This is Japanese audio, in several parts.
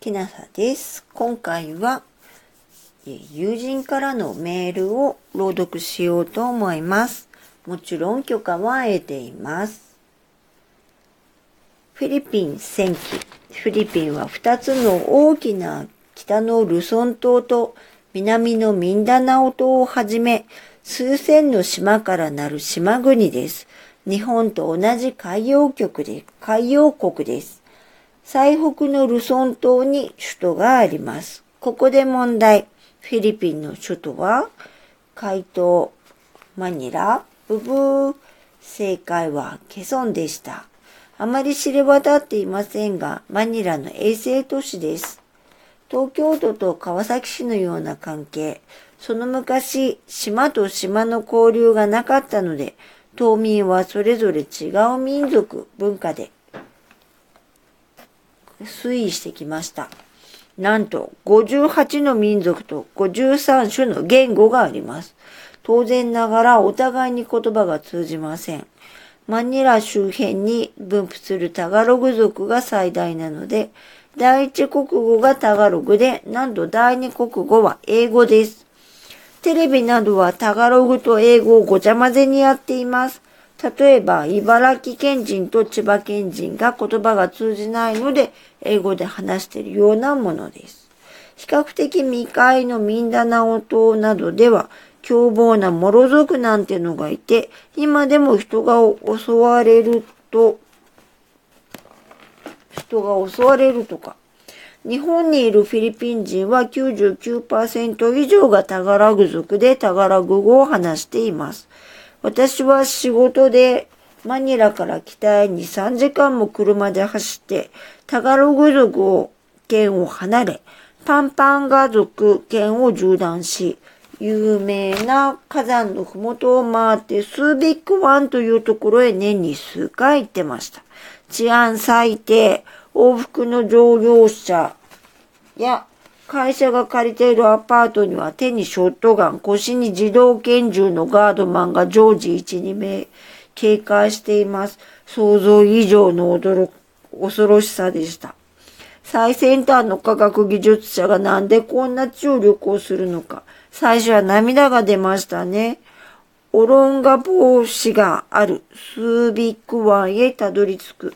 きなさです。今回は友人からのメールを朗読しようと思います。もちろん許可は得ています。フィリピン戦記。フィリピンは2つの大きな北のルソン島と南のミンダナオ島をはじめ数千の島からなる島国です。日本と同じ海洋局で、海洋国です。最北のルソン島に首都があります。ここで問題。フィリピンの首都は海東マニラブブー。正解はケソンでした。あまり知れ渡っていませんが、マニラの衛星都市です。東京都と川崎市のような関係。その昔、島と島の交流がなかったので、島民はそれぞれ違う民族、文化で推移してきました。なんと58の民族と53種の言語があります。当然ながらお互いに言葉が通じません。マニラ周辺に分布するタガログ族が最大なので、第一国語がタガログで、なんと第二国語は英語です。テレビなどはタガログと英語をごちゃ混ぜにやっています。例えば、茨城県人と千葉県人が言葉が通じないので、英語で話しているようなものです。比較的未開のミンダナオ島などでは、凶暴なモロ族なんてのがいて、今でも人が襲われると、人が襲われるとか。日本にいるフィリピン人は99%以上がタガラグ族でタガラグ語を話しています。私は仕事でマニラから北へ2、3時間も車で走って、タガログ族を県を離れ、パンパンガ族県を縦断し、有名な火山のふもとを回ってスービックワンというところへ年に数回行ってました。治安最低、往復の乗用車や会社が借りているアパートには手にショットガン、腰に自動拳銃のガードマンが常時1、2名警戒しています。想像以上の驚く、恐ろしさでした。最先端の科学技術者がなんでこんな注力をするのか。最初は涙が出ましたね。オロンガ帽子があるスービック湾へたどり着く。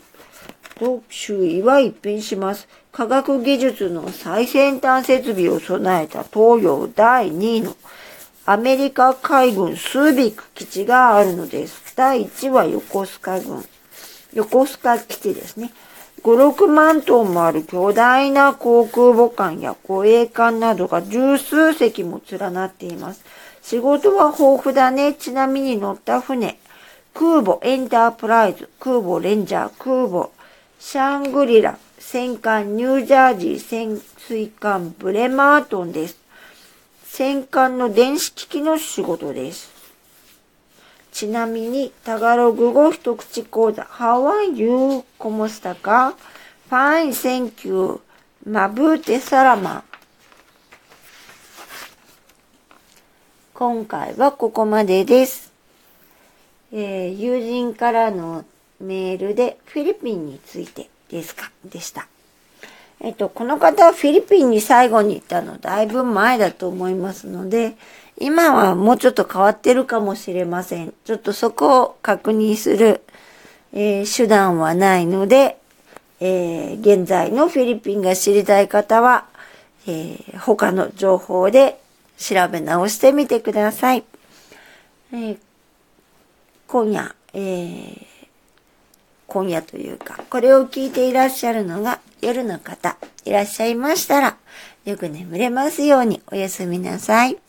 と周囲は一変します。科学技術の最先端設備を備えた東洋第2位のアメリカ海軍スービック基地があるのです。第1は横須賀軍。横須賀基地ですね。5、6万トンもある巨大な航空母艦や護衛艦などが十数隻も連なっています。仕事は豊富だね。ちなみに乗った船。空母エンタープライズ、空母レンジャー、空母シャングリラ、戦艦ニュージャージー潜水艦ブレマートンです。戦艦の電子機器の仕事です。ちなみに、タガログ語一口講座、How are you? コモスタか ?Fine, thank you. マブーテサラマ今回はここまでです。えー、友人からのメールでフィリピンについてですか？でした。えっと、この方はフィリピンに最後に行ったのだいぶ前だと思いますので、今はもうちょっと変わってるかもしれません。ちょっとそこを確認する、えー、手段はないので、えー、現在のフィリピンが知りたい方は、えー、他の情報で調べ直してみてください。え今夜、え今夜というか、これを聞いていらっしゃるのが夜の方いらっしゃいましたら、よく眠れますようにおやすみなさい。